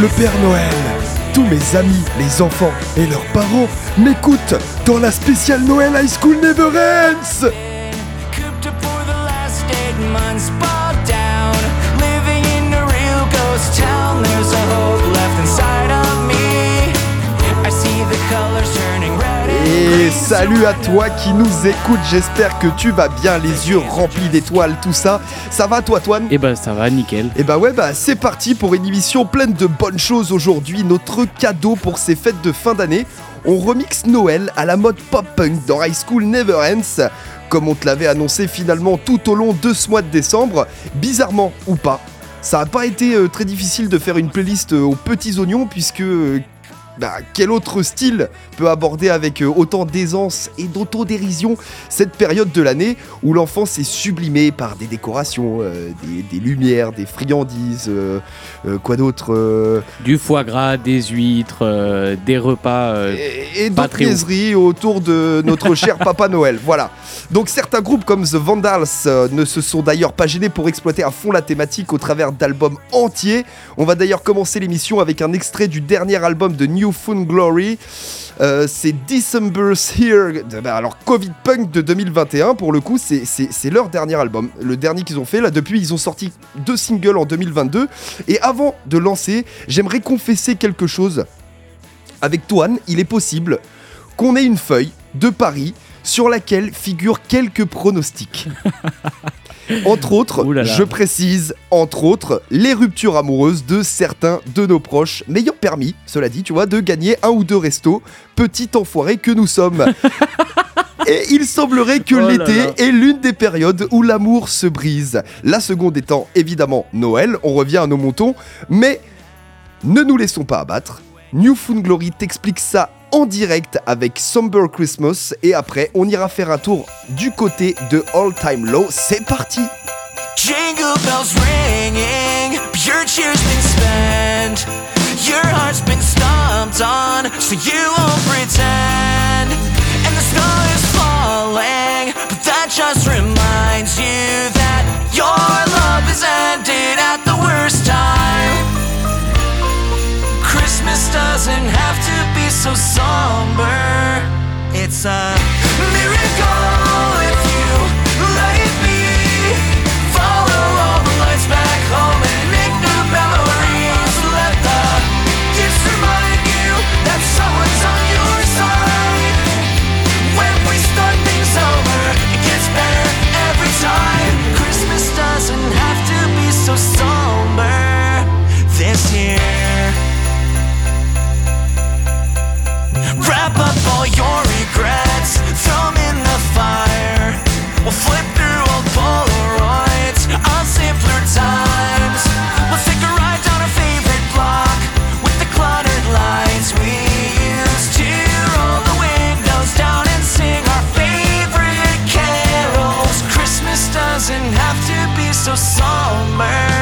le Père Noël. Tous mes amis, les enfants et leurs parents m'écoutent dans la spéciale Noël High School Never Ends. Et salut à toi qui nous écoute, j'espère que tu vas bien, les yeux remplis d'étoiles, tout ça. Ça va toi, Toine Eh ben ça va, nickel. Et bah ouais, bah c'est parti pour une émission pleine de bonnes choses aujourd'hui. Notre cadeau pour ces fêtes de fin d'année, on remixe Noël à la mode pop-punk dans High School Never Ends. Comme on te l'avait annoncé finalement tout au long de ce mois de décembre, bizarrement ou pas, ça n'a pas été euh, très difficile de faire une playlist euh, aux petits oignons puisque euh, bah, quel autre style peut aborder avec euh, autant d'aisance et d'autodérision cette période de l'année où l'enfance est sublimée par des décorations, euh, des, des lumières, des friandises, euh, euh, quoi d'autre Du foie gras, des huîtres, des repas. et, et d'autres niaiseries autour de notre cher Papa Noël. Voilà. Donc certains groupes comme The Vandals ne se sont d'ailleurs pas gênés pour exploiter à fond la thématique au travers d'albums entiers. On va d'ailleurs commencer l'émission avec un extrait du dernier album de New Found Glory. Euh, c'est December's Here, bah, alors Covid Punk de 2021 pour le coup, c'est leur dernier album, le dernier qu'ils ont fait. Là depuis, ils ont sorti deux singles en 2022. Et avant de lancer, j'aimerais confesser quelque chose. Avec Toine, il est possible qu'on ait une feuille de Paris sur laquelle figurent quelques pronostics. Entre autres, Ouh là là. je précise, entre autres, les ruptures amoureuses de certains de nos proches, m'ayant permis, cela dit, tu vois, de gagner un ou deux restos, petit enfoiré que nous sommes. Et il semblerait que Oh l'été là. est l'une des périodes où l'amour se brise. La seconde étant évidemment Noël, on revient à nos moutons, mais ne nous laissons pas abattre. New Found Glory t'explique ça en direct avec Somber Christmas et après on ira faire un tour du côté de All Time Low. C'est parti Jingle bells ringing, your cheer's been spent, your heart's been stomped on, so you won't pretend. And the snow is falling, but that just reminds you that your love is ended at the worst time. Christmas doesn't have to so somber. It's a summer.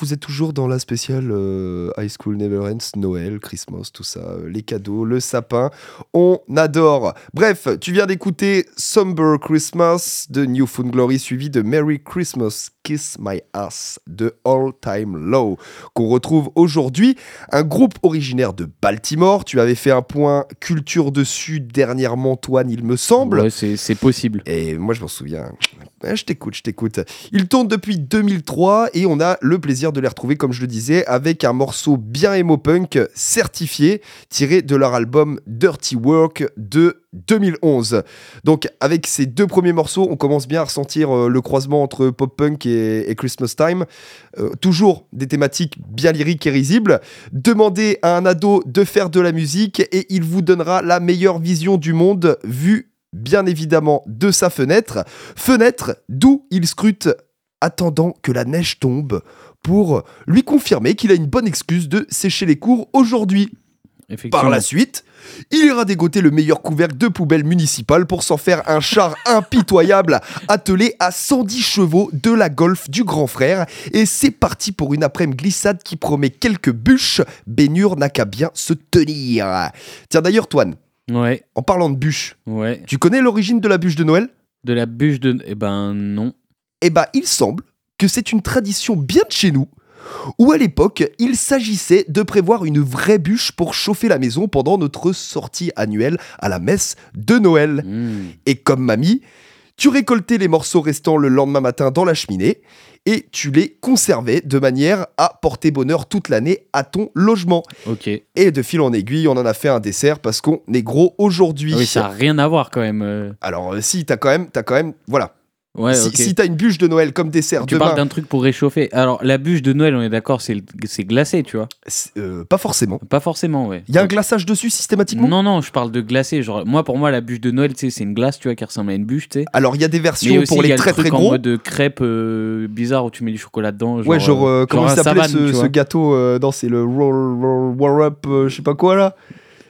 Vous êtes toujours dans la spéciale euh, High School Never Ends, Noël, Christmas, tout ça, euh, les cadeaux, le sapin, on adore. Bref, tu viens d'écouter Somber Christmas de New Found Glory suivi de Merry Christmas, Kiss My Ass de All Time Low, qu'on retrouve aujourd'hui, un groupe originaire de Baltimore. Tu avais fait un point culture dessus dernièrement, Toine, il me semble. Ouais, c'est possible. Et moi, je m'en souviens. Je t'écoute, je t'écoute. Ils tournent depuis 2003 et on a le plaisir de les retrouver, comme je le disais, avec un morceau bien emo punk certifié, tiré de leur album Dirty Work de 2011. Donc, avec ces deux premiers morceaux, on commence bien à ressentir euh, le croisement entre pop punk et, Christmas Time. Euh, toujours des thématiques bien lyriques et risibles. Demandez à un ado de faire de la musique et il vous donnera la meilleure vision du monde vue bien évidemment de sa fenêtre. Fenêtre d'où il scrute attendant que la neige tombe pour lui confirmer qu'il a une bonne excuse de sécher les cours aujourd'hui. Par la suite, il ira dégoter le meilleur couvercle de poubelle municipale pour s'en faire un char impitoyable attelé à 110 chevaux de la Golf du grand frère. Et c'est parti pour une après-midi glissade qui promet quelques bûches. Bénure n'a qu'à bien se tenir. Tiens d'ailleurs, Toine, Ouais, en parlant de bûches, ouais. tu connais l'origine de la bûche de Noël? De la bûche de. Eh ben non. Eh ben, il semble que c'est une tradition bien de chez nous, où à l'époque, il s'agissait de prévoir une vraie bûche pour chauffer la maison pendant notre sortie annuelle à la messe de Noël. Hmm. Et comme mamie, tu récoltais les morceaux restants le lendemain matin dans la cheminée et tu les conservais de manière à porter bonheur toute l'année à ton logement. Ok. Et de fil en aiguille, on en a fait un dessert parce qu'on est gros aujourd'hui. Ah oui, ça n'a rien à voir quand même. euh. Alors euh, si, t'as quand même, t'as quand même, voilà. Ouais, si ok. si t'as une bûche de Noël comme dessert tu demain, parles d'un truc pour réchauffer. Alors, la bûche de Noël, on est d'accord, c'est glacé, tu vois. euh, pas forcément. Pas forcément, ouais. Il y a un glaçage dessus systématiquement? Non, non, je parle de glacé. Genre, moi, pour moi, la bûche de Noël, c'est une glace, tu vois, qui ressemble à une bûche, tu sais. Alors il y a des versions aussi, pour il y les a très le truc très en gros. mode crêpe euh, bizarre où tu mets du chocolat dedans. ouais, genre, euh, comment un il s'appelait ce, gâteau euh, Non, c'est le roll, roll, roll up, euh, je sais pas quoi là?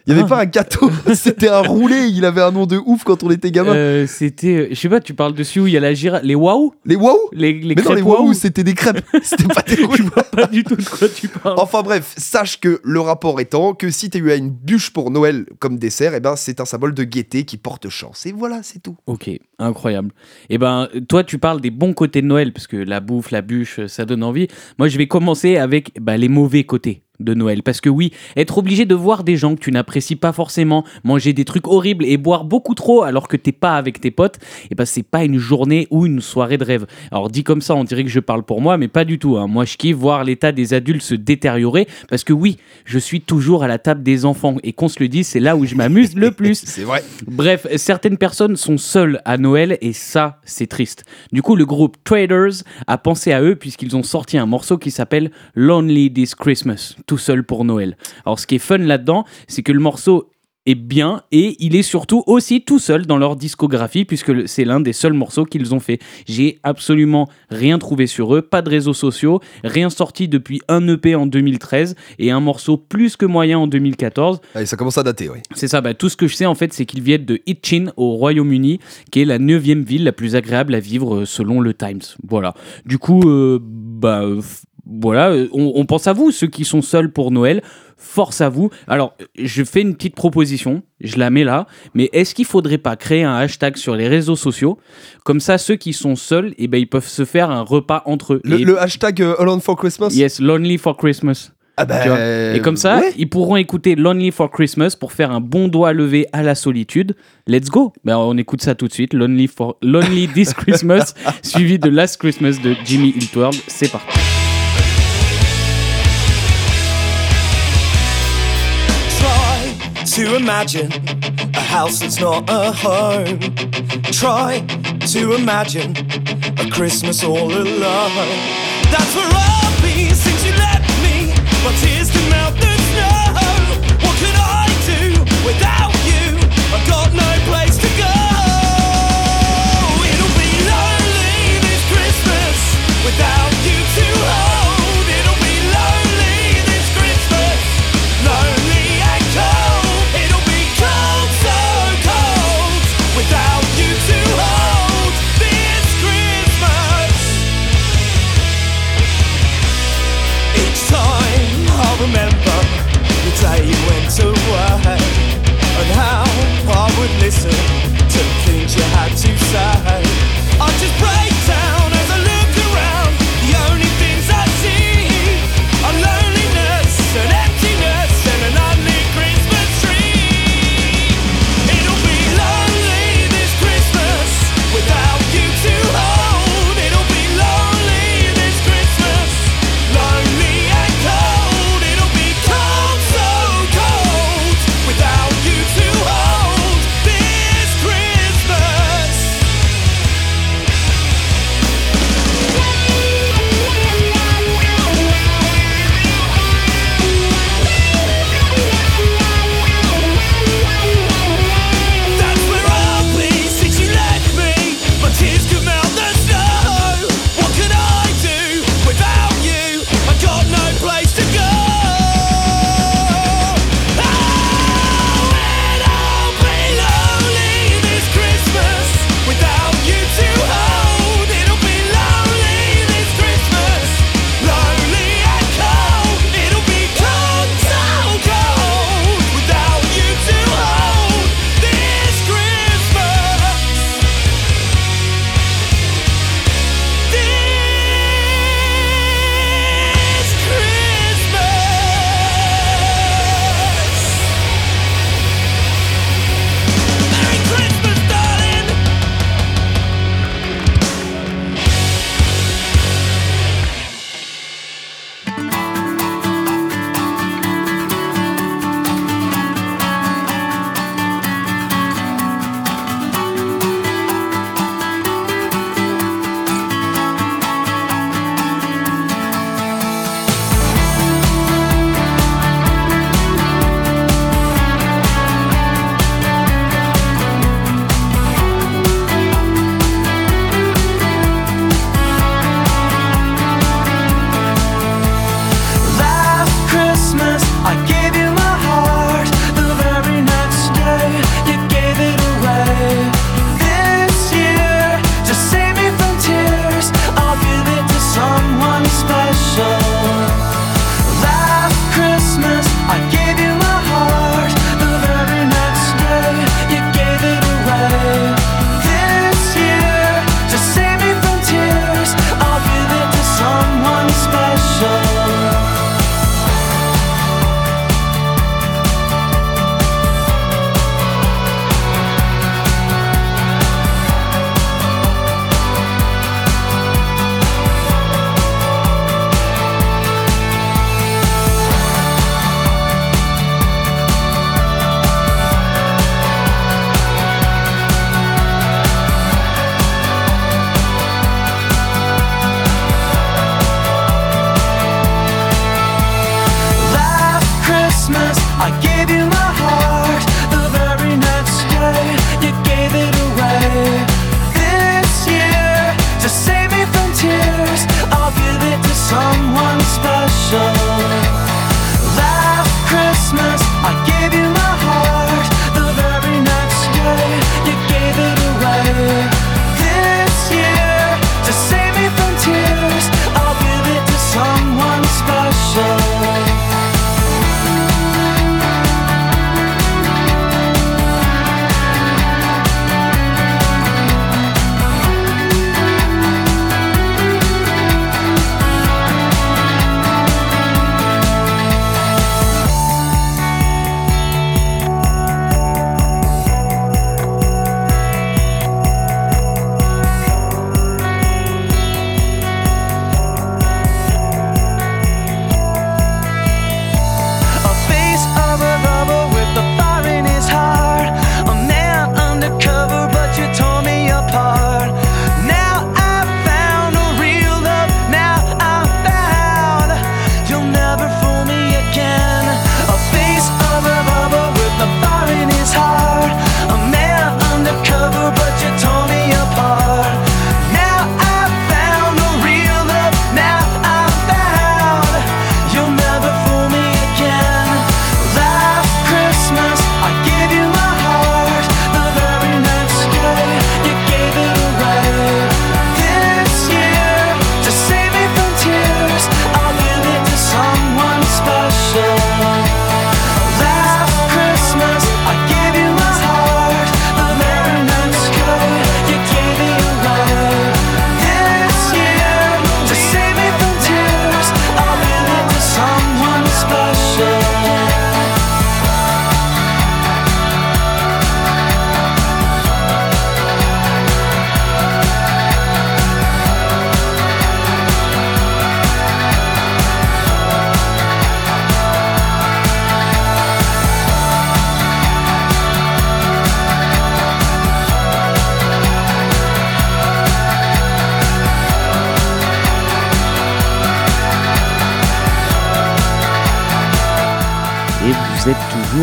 Il y avait Ah. pas un gâteau, c'était un roulé. Il avait un nom de ouf quand on était gamin. Euh, C'était, je sais pas, tu parles dessus où il y a la girafe, les waouh, Les waouh? Les, les Mais non, les waouh. c'était des crêpes. C'était pas des Je vois pas du tout de quoi tu parles. Enfin bref, sache que le rapport étant que si t'as eu une bûche pour Noël comme dessert, eh ben c'est un symbole de gaieté qui porte chance. Et voilà, c'est tout. Ok, incroyable. Et ben, toi, tu parles des bons côtés de Noël, parce que la bouffe, la bûche, ça donne envie. Moi, je vais commencer avec bah, les mauvais côtés de Noël. Parce que oui, être obligé de voir des gens que tu n'apprécies pas forcément, manger des trucs horribles et boire beaucoup trop alors que t'es pas avec tes potes, et ben c'est pas une journée ou une soirée de rêve. Alors dit comme ça, on dirait que je parle pour moi, mais pas du tout. hein. Moi, je kiffe voir l'état des adultes se détériorer, parce que oui, je suis toujours à la table des enfants, et qu'on se le dise, c'est là où je m'amuse le plus. C'est vrai. Bref, certaines personnes sont seules à Noël et ça, c'est triste. Du coup, le groupe Traders a pensé à eux puisqu'ils ont sorti un morceau qui s'appelle Lonely This Christmas, tout seul pour Noël. Alors, ce qui est fun là-dedans, c'est que le morceau est bien et il est surtout aussi tout seul dans leur discographie puisque c'est l'un des seuls morceaux qu'ils ont fait. J'ai absolument rien trouvé sur eux, pas de réseaux sociaux, rien sorti depuis un EP en 2013 et un morceau plus que moyen en 2014. Allez, ça commence à dater, oui. C'est ça, bah, tout ce que je sais en fait, c'est qu'ils viennent de Hitchin au Royaume-Uni, qui est la neuvième ville la plus agréable à vivre euh, selon le Times. Voilà. Du coup, euh, bah, voilà, euh, on, on pense à vous, ceux qui sont seuls pour Noël. Force à vous. Alors, je fais une petite proposition, je la mets là, mais est-ce qu'il faudrait pas créer un hashtag sur les réseaux sociaux? Comme ça, ceux qui sont seuls, eh ben, ils peuvent se faire un repas entre eux. Le, hashtag euh, for Christmas? Yes, Lonely for Christmas. Ah bah. Et comme ça, ouais. ils pourront écouter Lonely for Christmas pour faire un bon doigt levé à la solitude. Let's go ben, On écoute ça tout de suite. Lonely, for... Lonely This Christmas, suivi de Last Christmas de Jimmy World. C'est parti. To imagine a house that's not a home. Try to imagine a Christmas all alone. That's where I'll be since you left me. My tears to melt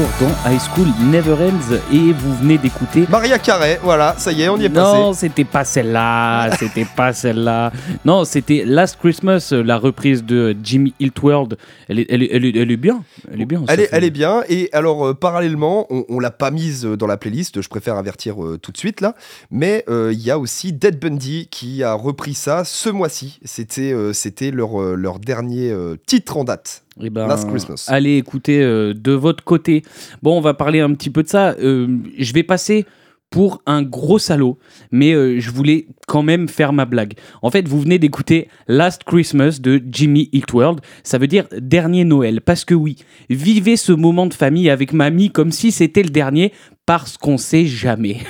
toujours dans High School Never Ends et vous venez d'écouter. Maria Carey, voilà, ça y est, on y est Non, passé. c'était pas celle-là, c'était pas celle-là. Non, c'était Last Christmas, la reprise de Jimmy Eat World. Elle est, elle est, elle est, elle est bien, elle est bien. Elle est, elle est bien, et alors euh, parallèlement, on, on l'a pas mise dans la playlist, je préfère avertir euh, tout de suite là, mais euh, il y a aussi Dead Bundy qui a repris ça ce mois-ci. C'était c'était leur, leur dernier titre en date. Eh ben, Last Christmas. Allez écouter euh, de votre côté. Bon, on va parler un petit peu de ça. Euh, je vais passer pour un gros salaud, mais euh, je voulais quand même faire ma blague. En fait, vous venez d'écouter Last Christmas de Jimmy Eat World. Ça veut dire dernier Noël. Parce que oui, vivez ce moment de famille avec mamie comme si c'était le dernier, parce qu'on sait jamais.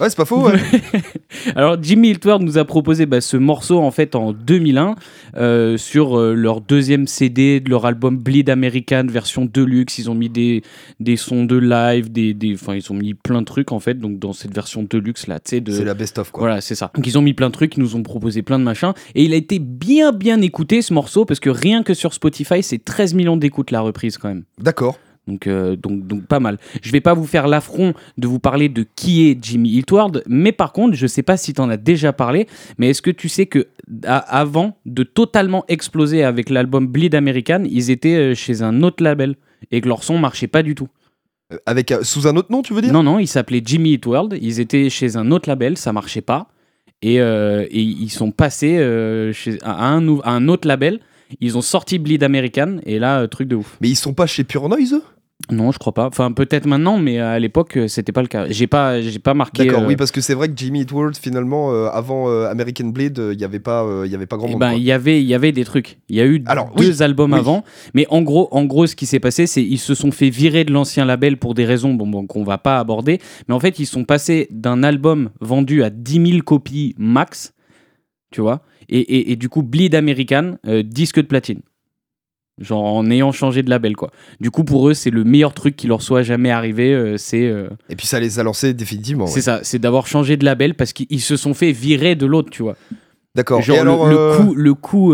Ouais, c'est pas faux. ouais. Alors Jimmy World nous a proposé bah, ce morceau en fait en 2001 euh, sur euh, leur deuxième CD de leur album Bleed American version deluxe. Ils ont mis des, des sons de live, des, des, enfin ils ont mis plein de trucs en fait. Donc dans cette version deluxe là, tu sais de. c'est la best-of quoi. Voilà, c'est ça. Donc ils ont mis plein de trucs, ils nous ont proposé plein de machins. Et il a été bien bien écouté ce morceau parce que rien que sur Spotify, c'est 13 millions d'écoutes la reprise quand même. D'accord. Donc, euh, donc, donc pas mal. Je vais pas vous faire l'affront de vous parler de qui est Jimmy World, mais par contre, je sais pas si tu en as déjà parlé, mais est-ce que tu sais que avant de totalement exploser avec l'album Bleed American, ils étaient euh, chez un autre label et que leur son marchait pas du tout. Euh, Avec euh, sous un autre nom, tu veux dire? Non, non, ils s'appelaient Jimmy Eat World, ils étaient chez un autre label, ça marchait pas, et, euh, et ils sont passés chez, à, un, nou- à un autre label. Ils ont sorti Bleed American et là, euh, truc de ouf. Mais ils sont pas chez Pure Noise eux? Non, je crois pas. Enfin, peut-être maintenant, mais à l'époque, euh, c'était pas le cas. J'ai pas, j'ai pas marqué. D'accord, euh, oui, parce que c'est vrai que Jimmy Eat World, finalement, euh, avant euh, American Blade, il y avait pas, euh, il y avait pas grand eh monde. ben, quoi. il y avait, il y avait des trucs. Il y a eu Alors, deux albums oui. avant, mais en gros, en gros, ce qui s'est passé, c'est ils se sont fait virer de l'ancien label pour des raisons bon, bon, qu'on va pas aborder. Mais en fait, ils sont passés d'un album vendu à 10 000 copies max, tu vois, et, et- et du coup, Bleed American, euh, disque de platine. Genre en ayant changé de label, quoi. Du coup, pour eux, c'est le meilleur truc qui leur soit jamais arrivé. euh, c'est euh, Et puis ça les a lancés définitivement. C'est ouais. ça, c'est d'avoir changé de label parce qu'ils se sont fait virer de l'autre, tu vois. D'accord. Genre Et alors, le, le coup, le coup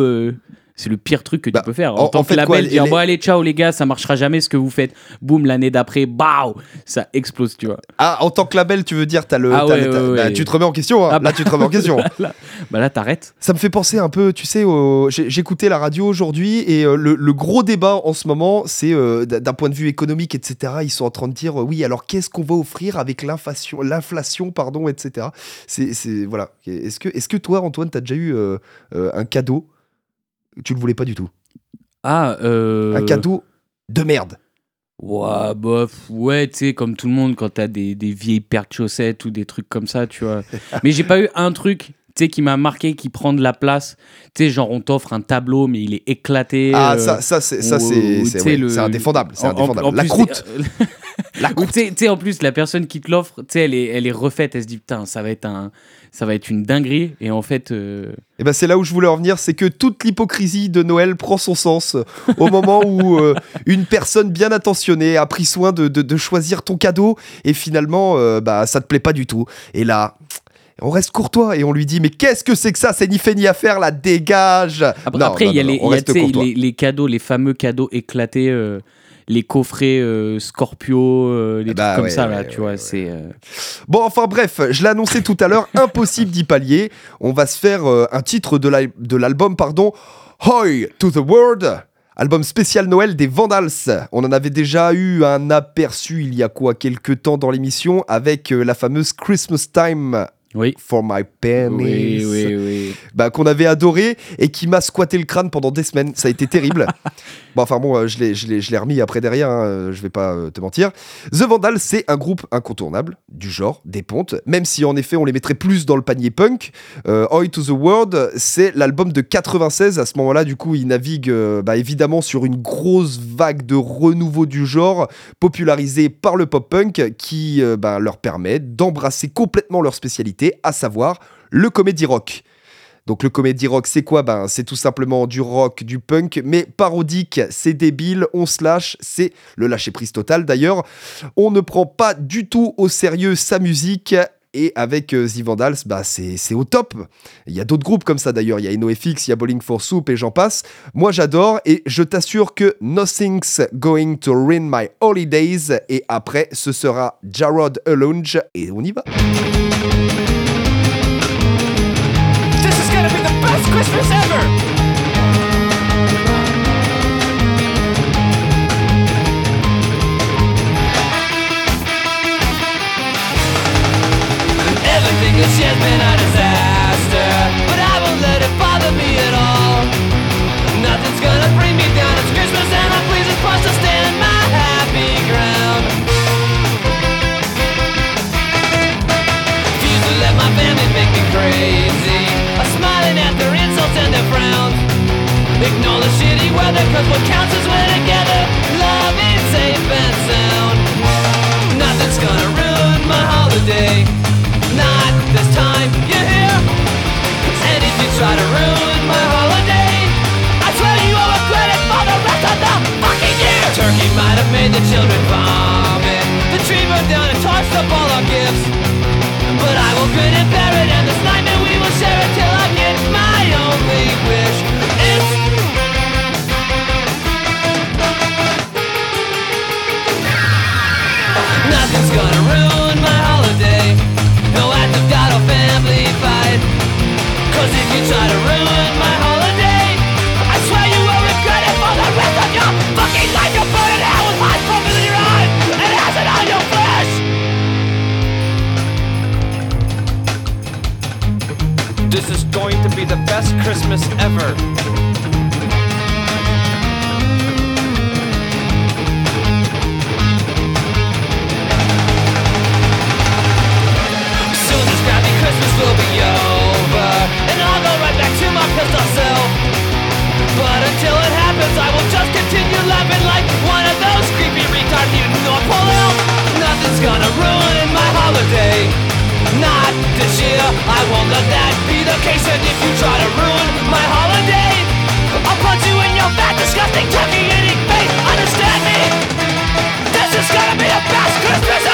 c'est le pire truc que bah, tu peux faire. en- En, tant en que quoi, label, les- dire les- bon allez ciao les gars, ça marchera jamais ce que vous faites. Boum, l'année d'après, bao, ça explose, tu vois. Ah, en tant que label, tu veux dire, t'as le, Ah ouais, ouais, bah, ouais. tu te remets en question. hein. Ah Là, bah. tu te remets en question. Bah là t'arrêtes. Ça me fait penser un peu, tu sais, au... j'écoutais la radio aujourd'hui et euh, le, le gros débat en ce moment, c'est euh, d'un point de vue économique, etc. Ils sont en train de dire, euh, oui, alors qu'est-ce qu'on va offrir avec l'inflation, l'inflation, pardon, etc. C'est, voilà. Est-ce que, est-ce que toi, Antoine, t'as déjà eu un cadeau Tu le voulais pas du tout. Ah, euh... Un cadeau de merde. Ouais, bof, ouais, tu sais, comme tout le monde, quand t'as des, des vieilles paires de chaussettes ou des trucs comme ça, tu vois. mais j'ai pas eu un truc, tu sais, qui m'a marqué, qui prend de la place. Tu sais, genre, on t'offre un tableau, mais il est éclaté. Ah, euh, ça, ça, c'est, ouais, le- indéfendable. C'est en- en- indéfendable. en la plus, croûte. t'es- La croûte. tu sais- en plus, la personne qui te l'offre, tu sais, elle est, elle est refaite. Elle se dit, putain, ça va être, un, ça va être une dinguerie. Et en fait, euh, Et ben c'est là où je voulais en venir, c'est que toute l'hypocrisie de Noël prend son sens euh, au moment où euh, une personne bien attentionnée a pris soin de, de- de choisir ton cadeau et finalement euh, bah ça te plaît pas du tout. Et là, on reste courtois et on lui dit mais qu'est-ce que c'est que ça? C'est ni fait ni à faire, la dégage. Après, Non, après, non, il y a, les, y a, cadeaux, les fameux cadeaux éclatés, euh, les coffrets euh, Scorpio, euh, les Bah trucs comme ouais, ça, ouais, là, ouais, tu vois. c'est euh, Bon, enfin bref, je l'ai annoncé tout à l'heure, impossible d'y pallier. On va se faire un titre de l'al- de l'album, pardon, Hoy to the World. Album spécial Noël des Vandals. On en avait déjà eu un aperçu il y a quoi quelques temps dans l'émission avec la fameuse Christmas Time Oui. for my pennies. Oui, oui, oui. Bah, qu'on avait adoré et qui m'a squatté le crâne pendant des semaines. Ça a été terrible. bon, enfin bon, euh, je l'ai- je l'ai je l'ai remis après derrière, hein, euh, je vais pas euh, te mentir. The Vandals, c'est un groupe incontournable, du genre, des pontes, même si en effet on les mettrait plus dans le panier punk. Euh, Oi to the World, c'est l'album de 96. À ce moment-là, du coup, ils naviguent euh, bah, évidemment sur une grosse vague de renouveau du genre, popularisé par le pop-punk, qui euh, bah, leur permet d'embrasser complètement leur spécialité, à savoir le comédie rock. Donc le comédie rock, c'est quoi? Ben, C'est tout simplement du rock, du punk, mais parodique, c'est débile, on se lâche, c'est le lâcher-prise total d'ailleurs. On ne prend pas du tout au sérieux sa musique, Et avec euh, The Vandals, bah, c'est au top. Il y a d'autres groupes comme ça d'ailleurs. Il y a NoFX, il y a Bowling for Soup et j'en passe. Moi j'adore et je t'assure que Nothing's Going to Ruin My Holidays. Et après, ce sera Jarrod Alunge. Et on y va. This is gonna be the best Christmas ever! Everything this year's been a Ignore the shitty weather, cause what counts is we're together. Love is safe and sound. Nothing's gonna ruin my holiday. Not this time, you hear? And if you try to ruin my holiday, I swear you owe a credit for the rest of the fucking year. Turkey might have made the children vomit. The tree burned down and tossed up all our gifts. But I will grin and bear it, and this nightmare we will share it till I get my only wish. Nothing's gonna ruin my holiday. No act of God or family fight. Cause if you try to ruin my holiday, I swear you will regret it for the rest of your fucking life. You'll burn in hell with in your and acid on your flesh. This is going to be the best Christmas ever. My Not this year. I won't let that be the case. And if you try to ruin my holiday I'll punch you in your fat disgusting turkey eating face Understand me? This is gonna be the best Christmas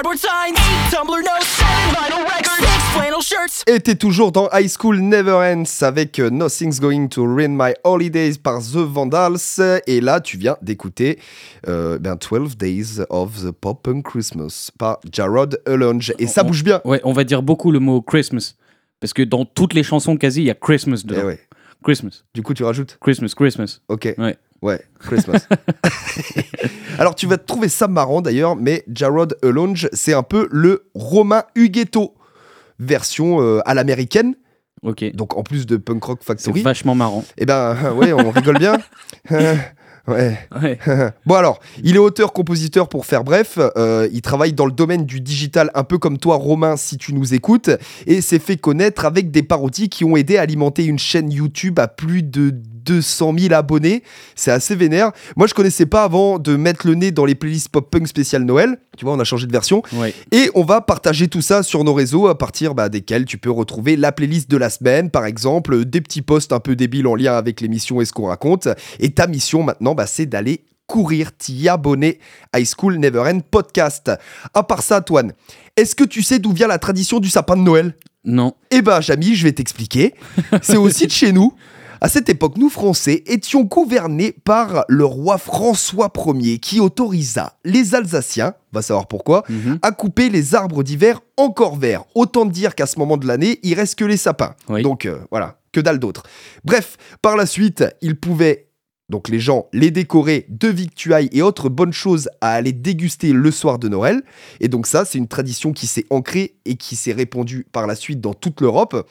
cardboard signs, Tumblr vinyl records, flannel shirts. Toujours dans High School Never Ends avec euh, Nothing's Going to Ruin My Holidays par The Vandals. Et là, tu viens d'écouter euh, ben, 12 Days of the Pop Punk Christmas par Jarrod Elonge. Et ça bouge bien. Ouais, on va dire beaucoup le mot Christmas. Parce que dans toutes les chansons quasi, il y a Christmas eh dedans. Christmas. Du coup, tu rajoutes Christmas, Christmas. Ok. Ouais, Christmas. Alors, tu vas trouver ça marrant d'ailleurs, mais Jarrod Alonge, c'est un peu le Romain Huguetto, version euh, à l'américaine. Ok. Donc, en plus de Punk Rock C'est Factory. vachement marrant. Eh ben, ouais, on rigole bien. ouais. Ouais. Bon alors, il est auteur-compositeur pour faire bref, euh, il travaille dans le domaine du digital un peu comme toi Romain si tu nous écoutes, et s'est fait connaître avec des parodies qui ont aidé à alimenter une chaîne YouTube à plus de 200 000 abonnés, c'est assez vénère. Moi je connaissais pas avant de mettre le nez dans les playlists pop-punk spécial Noël, tu vois on a changé de version, Ouais. et on va partager tout ça sur nos réseaux à partir bah, desquels tu peux retrouver la playlist de la semaine, par exemple, des petits posts un peu débiles en lien avec l'émission et ce qu'on raconte. Et ta mission maintenant, bah, c'est d'aller courir, t'y abonner. High School Never End Podcast. À part ça, Antoine, est-ce que tu sais d'où vient la tradition du sapin de Noël? Non. Eh ben, Jamy, je vais t'expliquer. C'est aussi de chez nous. À cette époque, nous Français étions gouvernés par le roi François Ier qui autorisa les Alsaciens, on va savoir pourquoi, Mhm. à couper les arbres d'hiver encore verts. Autant dire qu'à ce moment de l'année, il reste que les sapins. Oui. Donc euh, voilà, que dalle d'autre. Bref, par la suite, ils pouvaient, donc les gens, les décorer de victuailles et autres bonnes choses à aller déguster le soir de Noël. Et donc ça, c'est une tradition qui s'est ancrée et qui s'est répandue par la suite dans toute l'Europe.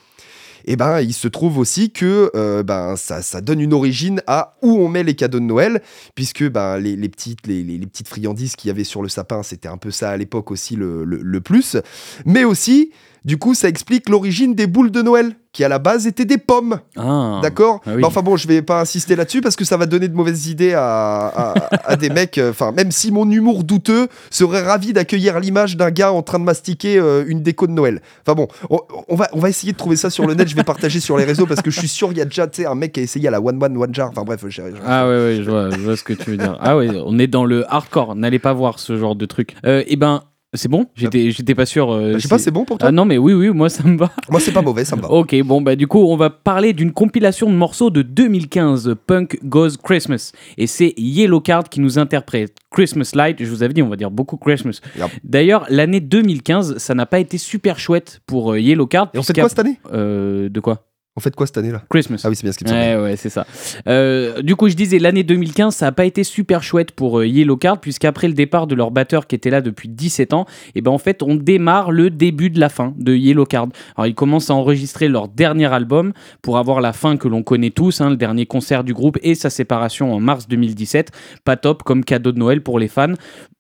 Et ben, il se trouve aussi que euh, ben, ça, ça donne une origine à où on met les cadeaux de Noël, puisque ben, les, les petites, les, les- petites friandises qu'il y avait sur le sapin, c'était un peu ça à l'époque aussi le- le plus. Mais aussi, du coup, ça explique l'origine des boules de Noël, qui à la base étaient des pommes. Ah. D'accord Ah oui. Mais Enfin bon, je vais pas insister là-dessus parce que ça va donner de mauvaises idées à, à- à des mecs. euh, Enfin, même si mon humour douteux serait ravi d'accueillir l'image d'un gars en train de mastiquer euh, une déco de Noël. Enfin bon, on, on va, on va essayer de trouver ça sur le net. Je vais partager sur les réseaux parce que je suis sûr il y a déjà un mec qui a essayé à la One Man One Jar. Enfin bref, je- Ah ouais, ouais, je vois, je vois ce que tu veux dire. Ah ouais, on est dans le hardcore. N'allez pas voir ce genre de truc. Euh, eh ben, c'est bon? J'étais j'étais pas sûr. euh, je sais pas, c'est bon pour toi? Ah non, mais oui, oui, moi ça me va. Moi, c'est pas mauvais, ça me va. Ok, bon, bah du coup, on va parler d'une compilation de morceaux de 2015, Punk Goes Christmas. Et c'est Yellow Card qui nous interprète Christmas Light. Je vous avais dit, on va dire beaucoup Christmas. Yep. D'ailleurs, l'année 2015, ça n'a pas été super chouette pour euh, Yellow Card. Et on fait puisqu'à- quoi cette année? Euh, De quoi? On fait quoi cette année là Christmas. Ah oui, c'est bien ce qui me. Ouais, ouais, c'est ça. Euh, du coup, je disais, l'année 2015, ça n'a pas été super chouette pour euh, Yellow Card, puisqu'après le départ de leur batteur qui était là depuis 17 ans, et ben en fait, on démarre le début de la fin de Yellow Card. Alors, ils commencent à enregistrer leur dernier album pour avoir la fin que l'on connaît tous, hein, le dernier concert du groupe et sa séparation en mars 2017. Pas top comme cadeau de Noël pour les fans.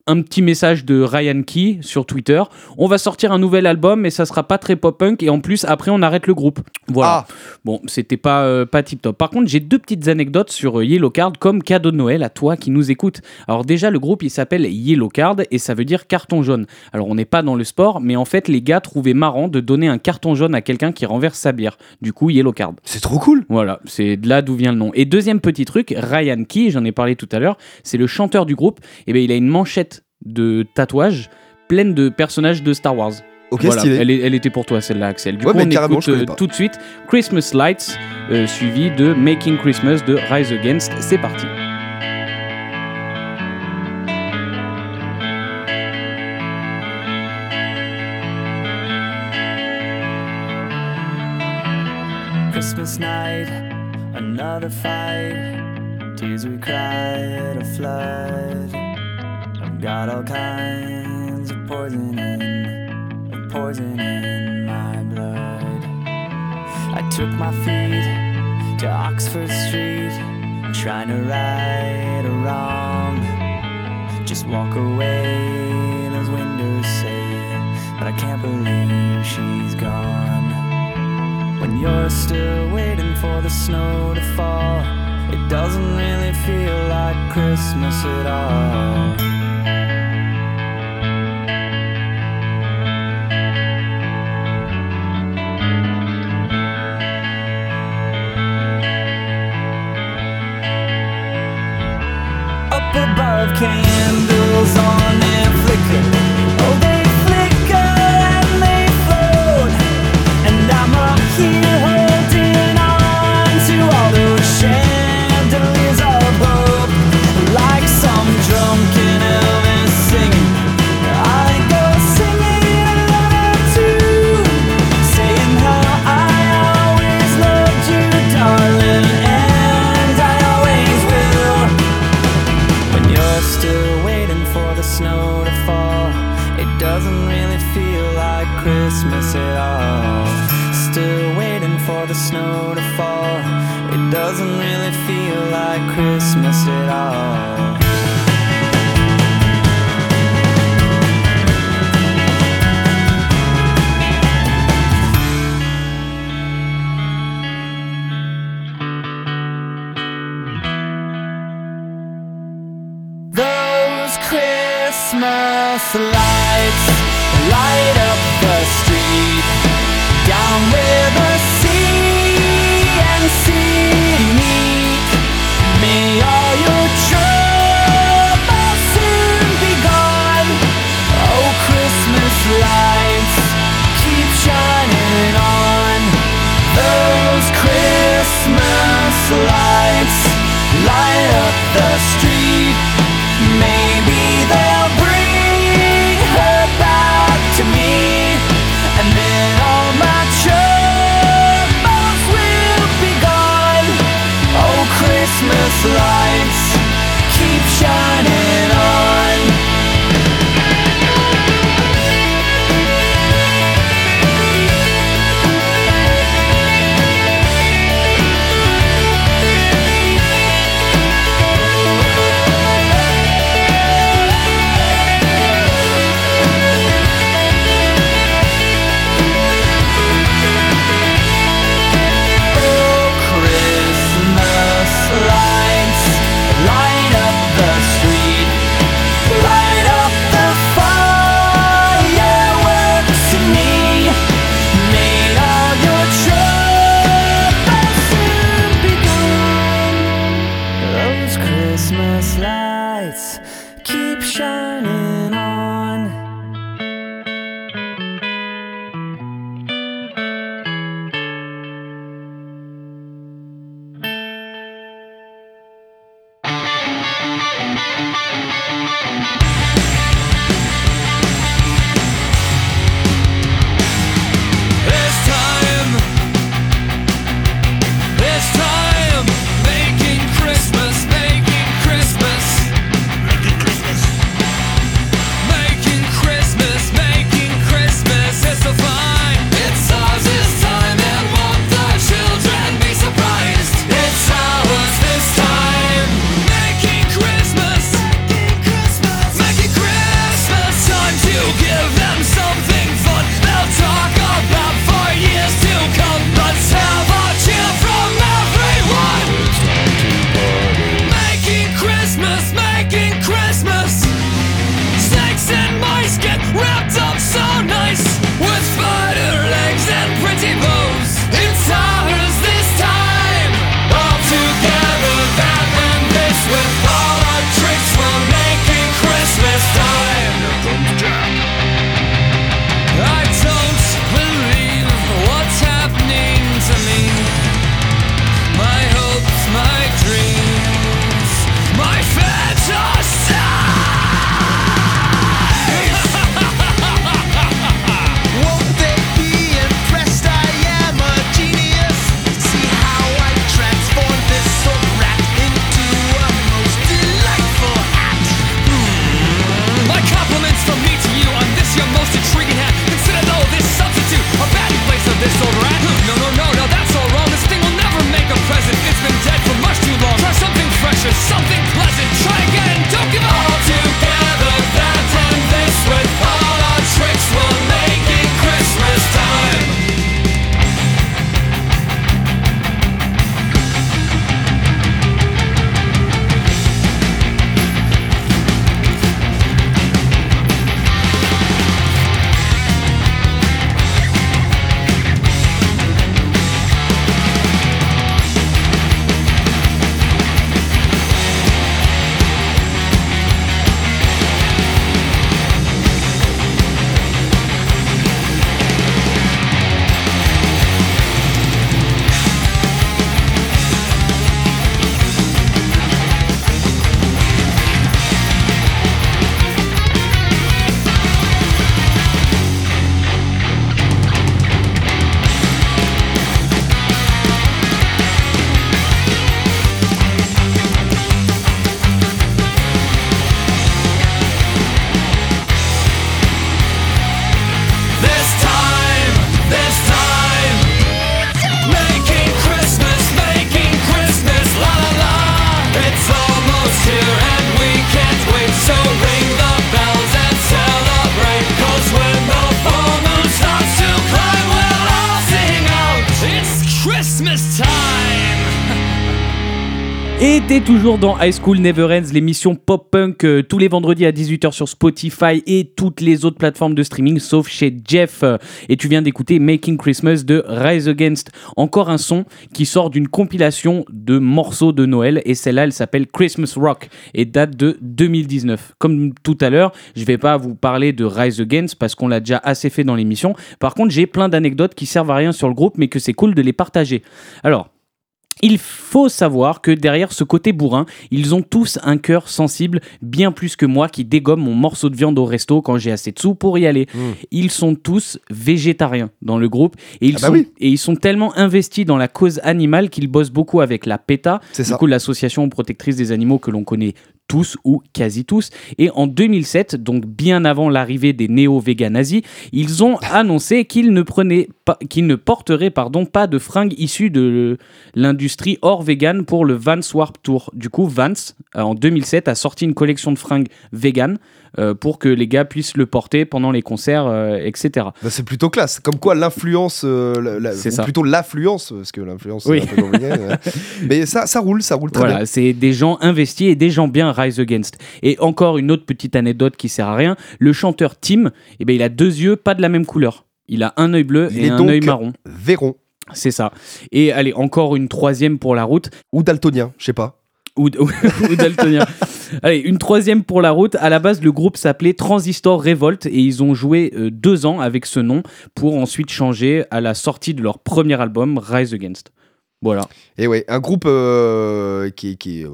Un petit message de Ryan Key sur Twitter. On va sortir un nouvel album, mais ça sera pas très pop-punk. Et en plus, après, on arrête le groupe. Voilà. Ah, Bon, c'était pas, euh, pas tip top. Par contre, j'ai deux petites anecdotes sur euh, Yellow Card comme cadeau de Noël à toi qui nous écoute. Alors, déjà, le groupe il s'appelle Yellow Card et ça veut dire carton jaune. Alors, on n'est pas dans le sport, mais en fait, les gars trouvaient marrant de donner un carton jaune à quelqu'un qui renverse sa bière. Du coup, Yellow Card. c'est trop cool. Voilà, c'est de là d'où vient le nom. Et deuxième petit truc, Ryan Key, j'en ai parlé tout à l'heure, c'est le chanteur du groupe. Et ben, il a une manchette de tatouages pleine de personnages de Star Wars. Ok, Voilà, stylé. elle, était pour toi celle-là, Axel. Du Ouais, coup, on écoute euh, tout de suite Christmas Lights, euh, suivi de Making Christmas de Rise Against. C'est parti. Christmas night, another fight. Tears we cried, a flood. Got all kinds of poison in, of poison in my blood. I took my feet to Oxford Street, trying to right a wrong. Just walk away, those windows say, but I can't believe she's gone. When you're still waiting for the snow to fall, it doesn't really feel like Christmas at all. Up above, candles on and Christmas lights Christmas toujours dans High School Never Ends, l'émission pop-punk euh, tous les vendredis à 18h sur Spotify et toutes les autres plateformes de streaming sauf chez Jeff. Et tu viens d'écouter Making Christmas de Rise Against. Encore un son qui sort d'une compilation de morceaux de Noël et celle-là elle s'appelle Christmas Rock et date de 2019. Comme tout à l'heure, je vais pas vous parler de Rise Against parce qu'on l'a déjà assez fait dans l'émission. Par contre, j'ai plein d'anecdotes qui servent à rien sur le groupe mais que c'est cool de les partager. Alors, il faut savoir que derrière ce côté bourrin, ils ont tous un cœur sensible, bien plus que moi qui dégomme mon morceau de viande au resto quand j'ai assez de sous pour y aller. Ils sont tous végétariens dans le groupe et ils, Ah bah sont, oui. et ils sont tellement investis dans la cause animale qu'ils bossent beaucoup avec la PETA, du ça. coup l'association protectrice des animaux que l'on connaît tous ou quasi tous. Et en 2007, donc bien avant l'arrivée des néo-végan nazis, ils ont annoncé qu'ils ne prenaient pas, qu'ils ne porteraient pardon pas de fringues issues de l'industrie hors vegan pour le Vans Warp Tour. Du coup, Vans euh, en 2007 a sorti une collection de fringues vegan euh, pour que les gars puissent le porter pendant les concerts, euh, etc. Bah, c'est plutôt classe. Comme quoi l'influence, euh, la- C'est plutôt l'affluence, parce que l'influence Oui. Mais ça, ça roule, ça roule très Voilà, bien. c'est des gens investis et des gens bien Rise Against. Et encore une autre petite anecdote qui sert à rien, le chanteur Tim, eh ben, il a deux yeux pas de la même couleur. Il a un œil bleu Il et un œil marron. Véron C'est ça. Et allez, encore une troisième pour la route. ou daltonien, je sais pas. Ou, ou- ou daltonien. Allez, une troisième pour la route. À la base, le groupe s'appelait Transistor Revolt et ils ont joué euh, deux ans avec ce nom pour ensuite changer à la sortie de leur premier album, Rise Against. Voilà. Et ouais, un groupe euh, qui, qui, euh,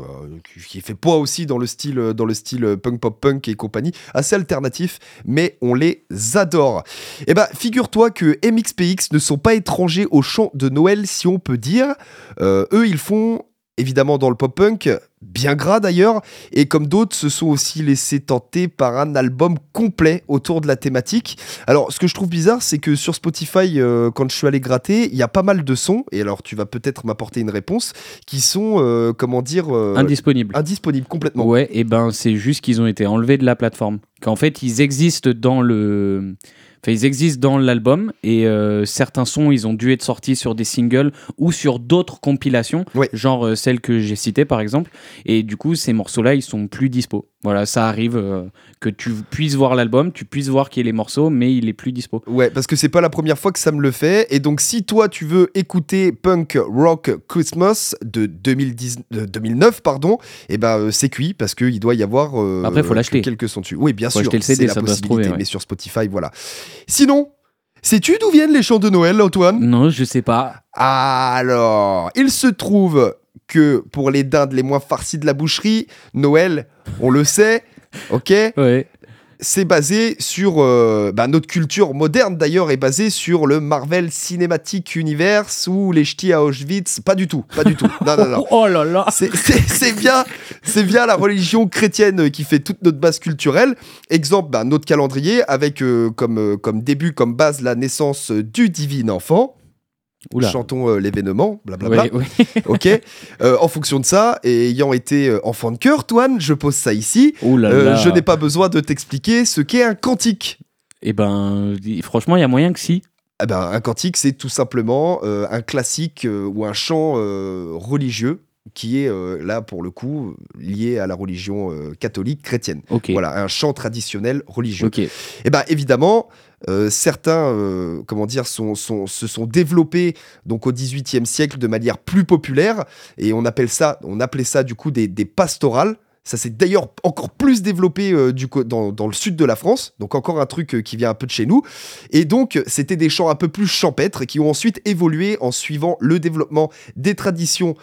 qui- fait poids aussi dans le style, euh, dans le style punk pop punk et compagnie, assez alternatif, mais on les adore. Et bah, figure-toi que MXPX ne sont pas étrangers au chant de Noël, si on peut dire. Eux, ils font évidemment dans le pop punk, bien gras d'ailleurs, et comme d'autres, se sont aussi laissés tenter par un album complet autour de la thématique. Alors, ce que je trouve bizarre, c'est que sur Spotify, euh, quand je suis allé gratter, il y a pas mal de sons, et alors tu vas peut-être m'apporter une réponse, qui sont, euh, comment dire, euh, Indisponible. indisponibles complètement. Ouais, et ben c'est juste qu'ils ont été enlevés de la plateforme. Qu'en fait, ils existent dans le. Enfin, ils existent dans l'album et euh, certains sons, ils ont dû être sortis sur des singles ou sur d'autres compilations, Ouais. genre euh, celle que j'ai citée par exemple. Et du coup, ces morceaux-là, ils sont plus dispo. Voilà, ça arrive euh, que tu puisses voir l'album, tu puisses voir qui est les morceaux, mais il est plus dispo. Ouais, parce que c'est pas la première fois que ça me le fait. Et donc, si toi, tu veux écouter Punk Rock Christmas de, 2010, de 2009, pardon, et ben euh, c'est cuit parce qu'il doit y avoir euh, Après, faut l'acheter. quelques sons dessus. Oui, bien Faut sûr, acheter le CD, c'est la ça doit se possibilité, trouver, ouais. mais sur Spotify, voilà. Sinon, sais-tu d'où viennent les chants de Noël, Antoine? Non, je sais pas. Alors, il se trouve que pour les dindes les moins farcies de la boucherie, Noël, on le sait, ok? Ouais. c'est basé sur euh, bah, notre culture moderne d'ailleurs est basée sur le Marvel Cinematic Universe ou les ch'tis à Auschwitz pas du tout pas du tout non non non Oh là là c'est- bien, bien la religion chrétienne qui fait toute notre base culturelle. Exemple, bah, notre calendrier avec euh, comme, euh, comme début, comme base la naissance du divin enfant. Oula. Chantons euh, l'événement, blablabla. Ok. Euh, en fonction de ça, et ayant été euh, enfant de cœur, Toine, je pose ça ici. Je n'ai pas besoin de t'expliquer ce qu'est un cantique. Eh ben, franchement, il y a moyen que si. Eh ben, un cantique, c'est tout simplement un classique ou un chant religieux qui est là pour le coup lié à la religion catholique chrétienne. Ok. Voilà, un chant traditionnel religieux. Ok. Et ben évidemment, euh, certains, euh, comment dire, se sont développés donc au XVIIIe siècle de manière plus populaire et on appelle ça, on appelait ça du coup des, pastorales. Ça s'est d'ailleurs encore plus développé euh, dans, le sud de la France, donc encore un truc qui vient un peu de chez nous. Et donc, c'était des chants un peu plus champêtres qui ont ensuite évolué en suivant le développement des traditions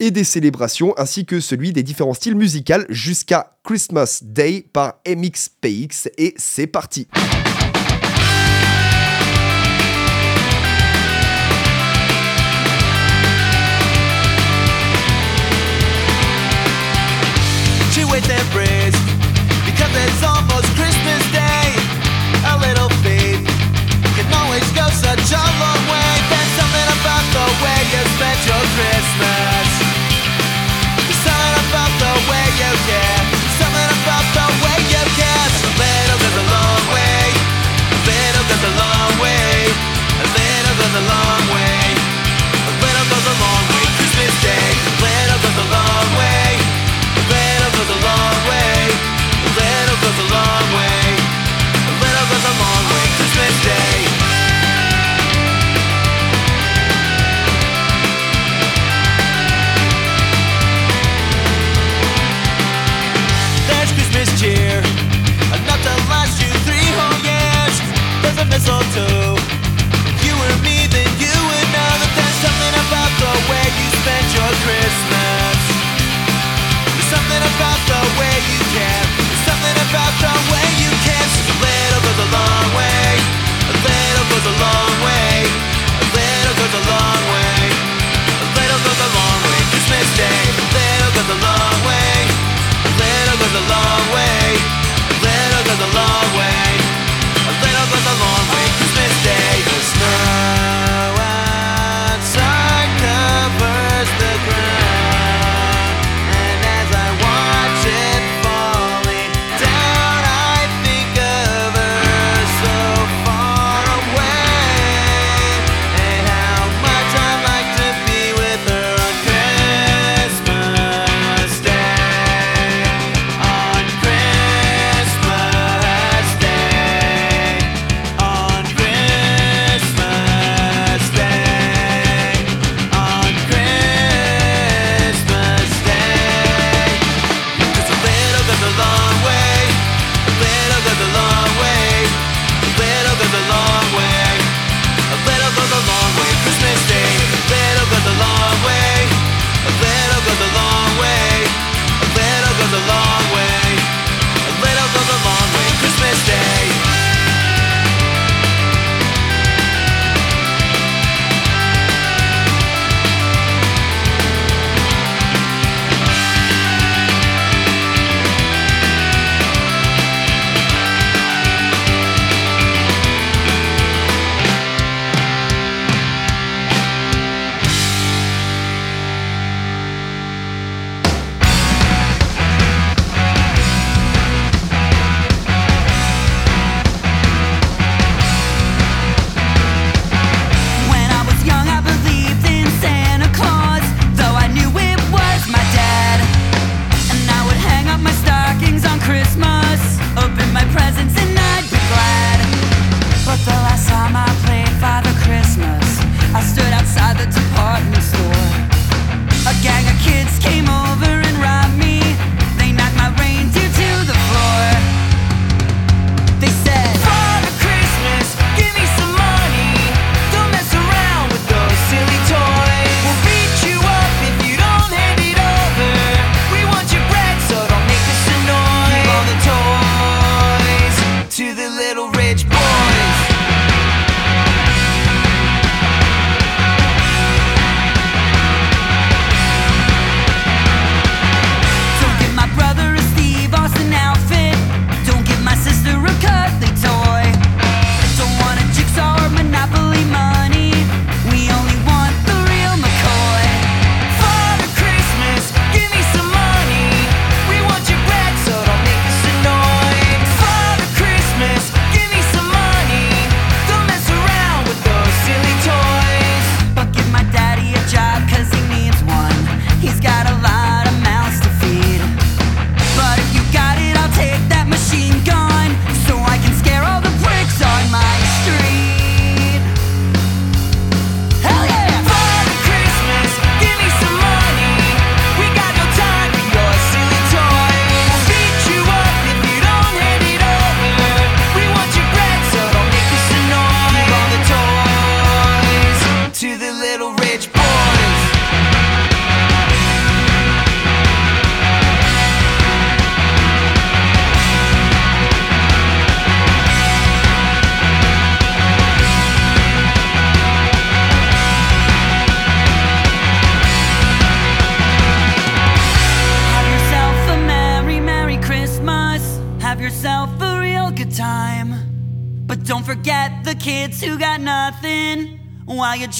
et des célébrations, ainsi que celui des différents styles musicaux jusqu'à Christmas Day par MXPX. Et c'est parti.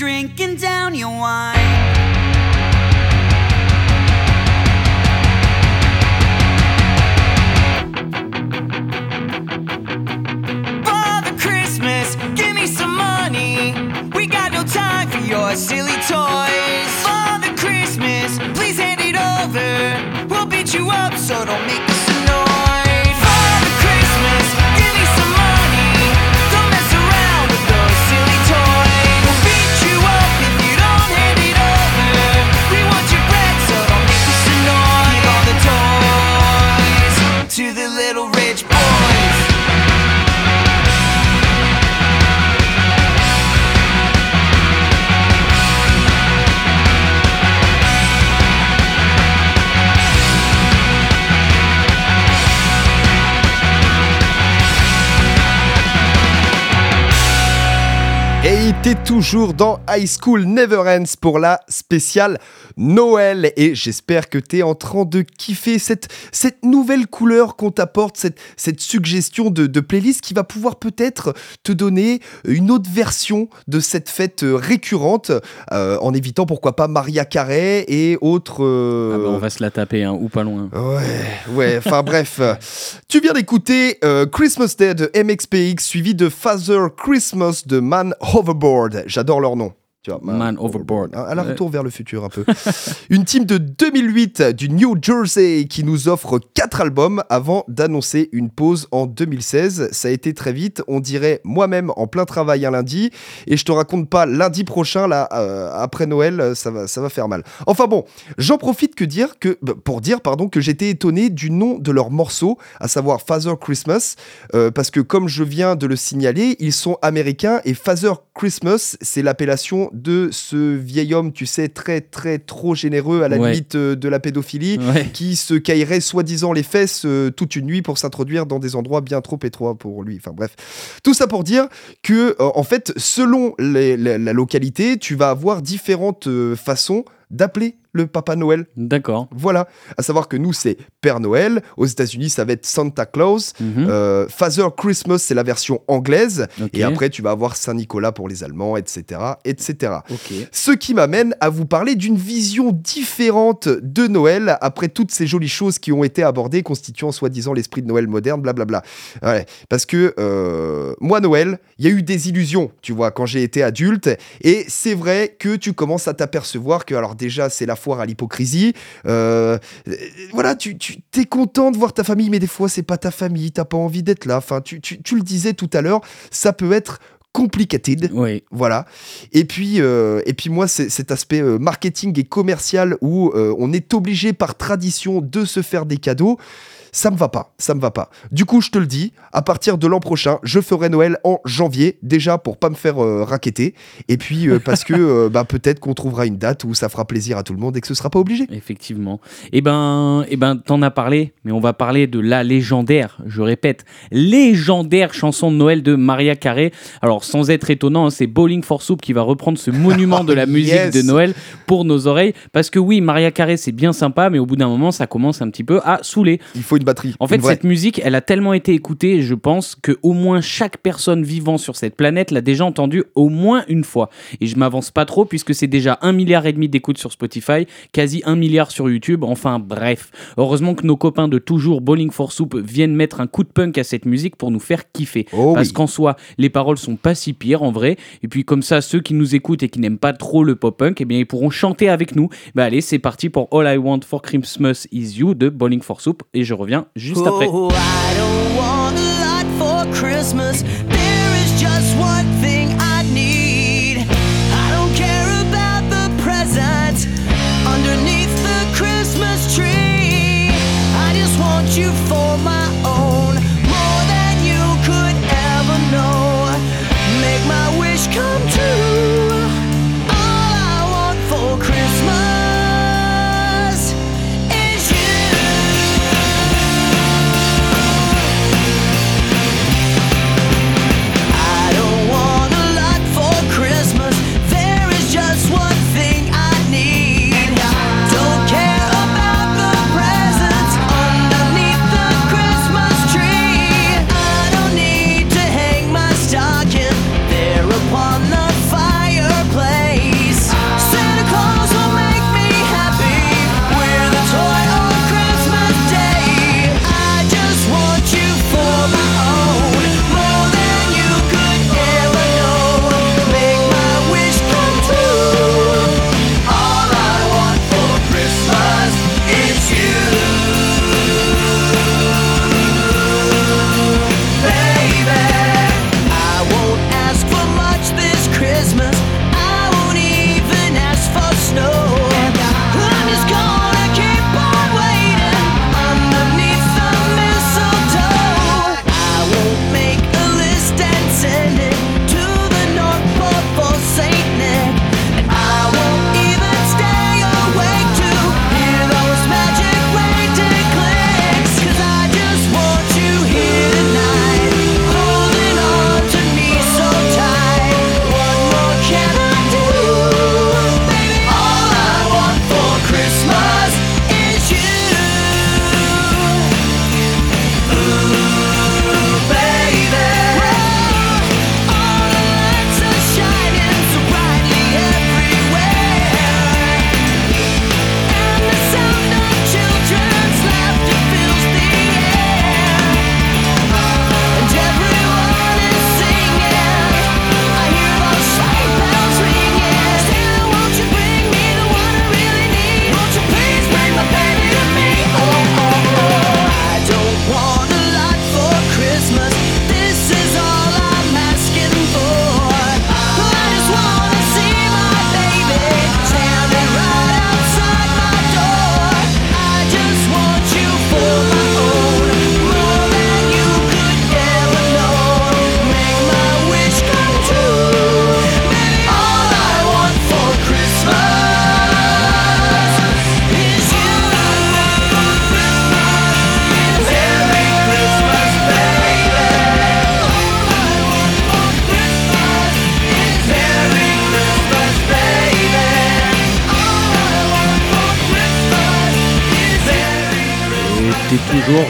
Drinking Et toujours dans High School Never Ends pour la spéciale Noël. Et j'espère que t'es en train de kiffer cette, cette nouvelle couleur qu'on t'apporte, cette, cette suggestion de, de playlist qui va pouvoir peut-être te donner une autre version de cette fête récurrente, euh, en évitant pourquoi pas Maria Carey et autres. euh, Ah bah, on va se la taper, hein, ou pas loin. Ouais, ouais, enfin bref. Tu viens d'écouter euh, Christmas Day de MXPX suivi de Father Christmas de Man Hoverboard. J'adore leur nom. Tu vois, Man Overboard. Un, un Ouais. retour vers le futur un peu. Une team de 2008 du New Jersey qui nous offre quatre albums avant d'annoncer une pause en 2016. Ça a été très vite, on dirait moi-même en plein travail un lundi. Et je te raconte pas lundi prochain, là, euh, après Noël, ça va, ça va faire mal. Enfin bon, j'en profite que dire que, bah, pour dire pardon, que j'étais étonné du nom de leur morceau, à savoir Father Christmas, euh, parce que comme je viens de le signaler, ils sont américains et Father Christmas, c'est l'appellation de ce vieil homme, tu sais, très très trop généreux à la Ouais. limite euh, de la pédophilie, Ouais. qui se caillerait soi-disant les fesses euh, toute une nuit pour s'introduire dans des endroits bien trop étroits pour lui. Enfin bref, tout ça pour dire que euh, en fait, selon les- la, la localité, tu vas avoir différentes façons d'appeler le Papa Noël. D'accord. Voilà, à savoir que nous c'est Père Noël, aux États-Unis ça va être Santa Claus, euh, Father Christmas c'est la version anglaise, et après tu vas avoir Saint Nicolas pour les Allemands, etc., etc. Ce qui m'amène à vous parler d'une vision différente de Noël après toutes ces jolies choses qui ont été abordées, constituant soi-disant l'esprit de Noël moderne, blablabla. Ouais, parce que euh, moi, Noël, il y a eu des illusions, tu vois, quand j'ai été adulte, et c'est vrai que tu commences à t'apercevoir que, alors déjà, c'est la foire à l'hypocrisie. euh, voilà, tu, tu es content de voir ta famille, mais des fois, c'est pas ta famille, t'as pas envie d'être là. Enfin, tu, tu, tu le disais tout à l'heure, ça peut être complicated. Oui. Voilà. Et puis, euh, et puis moi, c'est cet aspect euh, marketing et commercial où euh, on est obligé par tradition de se faire des cadeaux. Ça me va pas, ça me va pas. Du coup, je te le dis, à partir de l'an prochain, je ferai Noël en janvier, déjà pour pas me faire euh, raqueter, et puis euh, parce que euh, bah, peut-être qu'on trouvera une date où ça fera plaisir à tout le monde et que ce sera pas obligé. Effectivement. Eh ben, eh ben, t'en as parlé, mais on va parler de la légendaire, je répète, légendaire chanson de Noël de Maria Carey. Alors, sans être étonnant, hein, c'est Bowling for Soup qui va reprendre ce monument de la musique Yes. de Noël pour nos oreilles. Parce que oui, Maria Carey, c'est bien sympa, mais au bout d'un moment, ça commence un petit peu à saouler. Il faut une batterie. En fait, cette musique, elle a tellement été écoutée, je pense que au moins chaque personne vivant sur cette planète l'a déjà entendue au moins une fois. Et je m'avance pas trop puisque c'est déjà un milliard et demi d'écoutes sur Spotify, quasi un milliard sur YouTube. Enfin bref, heureusement que nos copains de toujours Bowling for Soup viennent mettre un coup de punk à cette musique pour nous faire kiffer. Oh Parce oui. qu'en soi, les paroles sont pas si pires en vrai. Et puis comme ça, ceux qui nous écoutent et qui n'aiment pas trop le pop punk, eh bien ils pourront chanter avec nous. Bah allez, c'est parti pour All I Want for Christmas Is You de Bowling for Soup et je reviens juste après.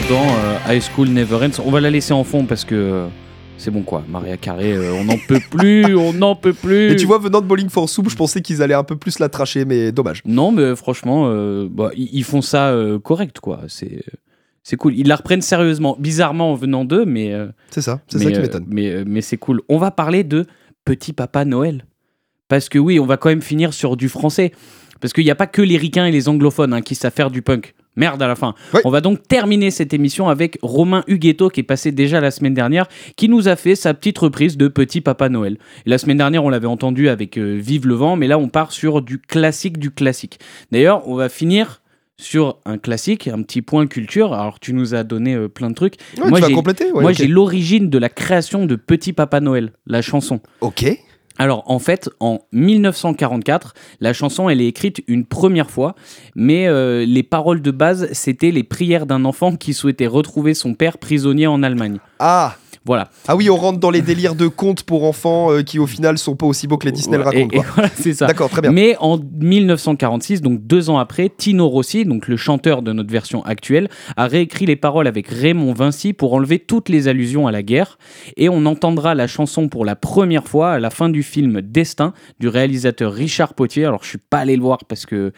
Dans euh, High School Never Ends. On va la laisser en fond parce que euh, c'est bon quoi. Maria Carré, euh, on n'en peut plus, on n'en peut plus. Et tu vois, venant de Bowling for Soup, je pensais qu'ils allaient un peu plus la tracher, mais dommage. Non, mais franchement, euh, bah, ils font ça euh, correct quoi. C'est c'est cool. Ils la reprennent sérieusement, bizarrement en venant d'eux, mais C'est ça, c'est ça qui m'étonne. Mais, mais c'est cool. On va parler de Petit Papa Noël. Parce que oui, on va quand même finir sur du français. Parce qu'il n'y a pas que les ricains et les anglophones hein, qui savent faire du punk. Merde à la fin. On va donc terminer cette émission avec Romain Huguetto qui est passé déjà la semaine dernière, qui nous a fait sa petite reprise de Petit Papa Noël. Et la semaine dernière, on l'avait entendu avec euh, Vive le vent, mais là, on part sur du classique du classique. D'ailleurs, on va finir sur un classique, un petit point culture. Alors, tu nous as donné euh, plein de trucs. Ouais, moi, tu vas j'ai- compléter ouais, moi, ok. j'ai l'origine de la création de Petit Papa Noël, la chanson. Ok. Alors, en fait, en 1944, la chanson, elle est écrite une première fois, mais euh, les paroles de base, c'était les prières d'un enfant qui souhaitait retrouver son père prisonnier en Allemagne. Ah Voilà. Ah oui, on rentre dans les délires de contes pour enfants euh, qui au final sont pas aussi beaux que les Disney Voilà. Racontent. et quoi. voilà, c'est ça. D'accord, très bien. Mais en 1946, donc deux ans après, Tino Rossi, donc le chanteur de notre version actuelle, a réécrit les paroles avec Raymond Vinci pour enlever toutes les allusions à la guerre. Et on entendra la chanson pour la première fois à la fin du film Destin du réalisateur Richard Potier. Alors je suis pas allé le voir parce que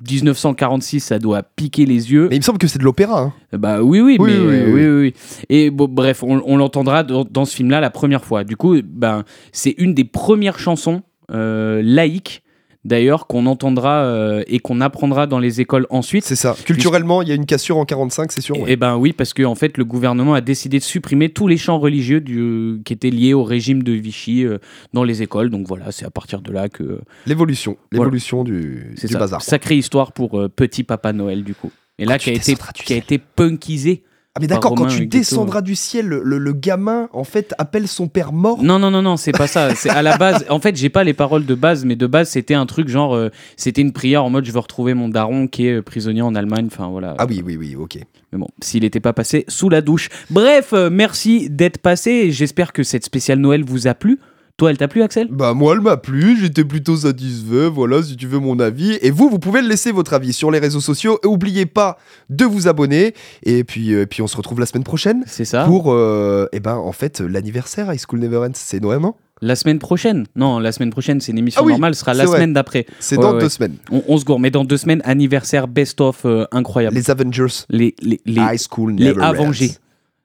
1946, ça doit piquer les yeux. Mais il me semble que c'est de l'opéra. hein. Bah oui, oui, Oui, mais oui, oui, oui, oui, oui. Et bon, bref, on, on l'entendra dans, dans ce film-là la première fois. Du coup, ben, c'est une des premières chansons euh, laïques, d'ailleurs, qu'on entendra euh, et qu'on apprendra dans les écoles ensuite. C'est ça. Culturellement, il y a une cassure en 45, c'est sûr. Et ben oui, parce que en fait, le gouvernement a décidé de supprimer tous les chants religieux du, qui étaient liés au régime de Vichy euh, dans les écoles. Donc voilà, c'est à partir de là que L'évolution. Voilà. L'évolution du, ça. bazar. Sacrée histoire pour euh, Petit Papa Noël, du coup. Et là, Quand qui a, été, qui a été punkisé. Ah mais d'accord, quand Romain tu descendras du ciel, le, le gamin en fait appelle son père mort? Non, non, non, non, c'est pas ça. C'est à la base. En fait, j'ai pas les paroles de base, mais de base, c'était un truc genre. euh, c'était une prière en mode je veux retrouver mon daron qui est euh, prisonnier en Allemagne. Enfin, voilà. Ah oui, oui, oui, ok. Mais bon, s'il n'était pas passé sous la douche. Bref, euh, merci d'être passé. J'espère que cette spéciale Noël vous a plu. Toi, elle t'a plu, Axel? Bah moi elle m'a plu, j'étais plutôt satisfait, voilà si tu veux mon avis. Et vous, vous pouvez laisser votre avis sur les réseaux sociaux. Et oubliez pas de vous abonner. Et puis, euh, puis on se retrouve la semaine prochaine C'est ça pour, euh, eh ben en fait, l'anniversaire High School Never Ends. C'est Noël, non La semaine prochaine Non, la semaine prochaine, c'est une émission Ah oui, normale. Ce sera la vrai. semaine d'après. C'est Ouais, dans ouais. deux semaines. On, on se gourre. Mais dans deux semaines, anniversaire best-of euh, incroyable. Les Avengers Les, les, les, High School les Never Ends. Avengers.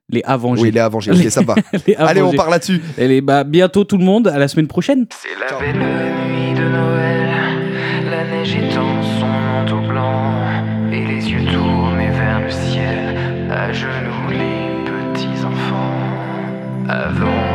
Les Avengers. Oui, les Avengers, ok, ça va. Allez, on part là-dessus. Allez, bah, bientôt tout le monde. À la semaine prochaine. C'est la belle nuit de Noël, la neige étend son manteau blanc, et les yeux tournés vers le ciel, à genoux les petits enfants. Avant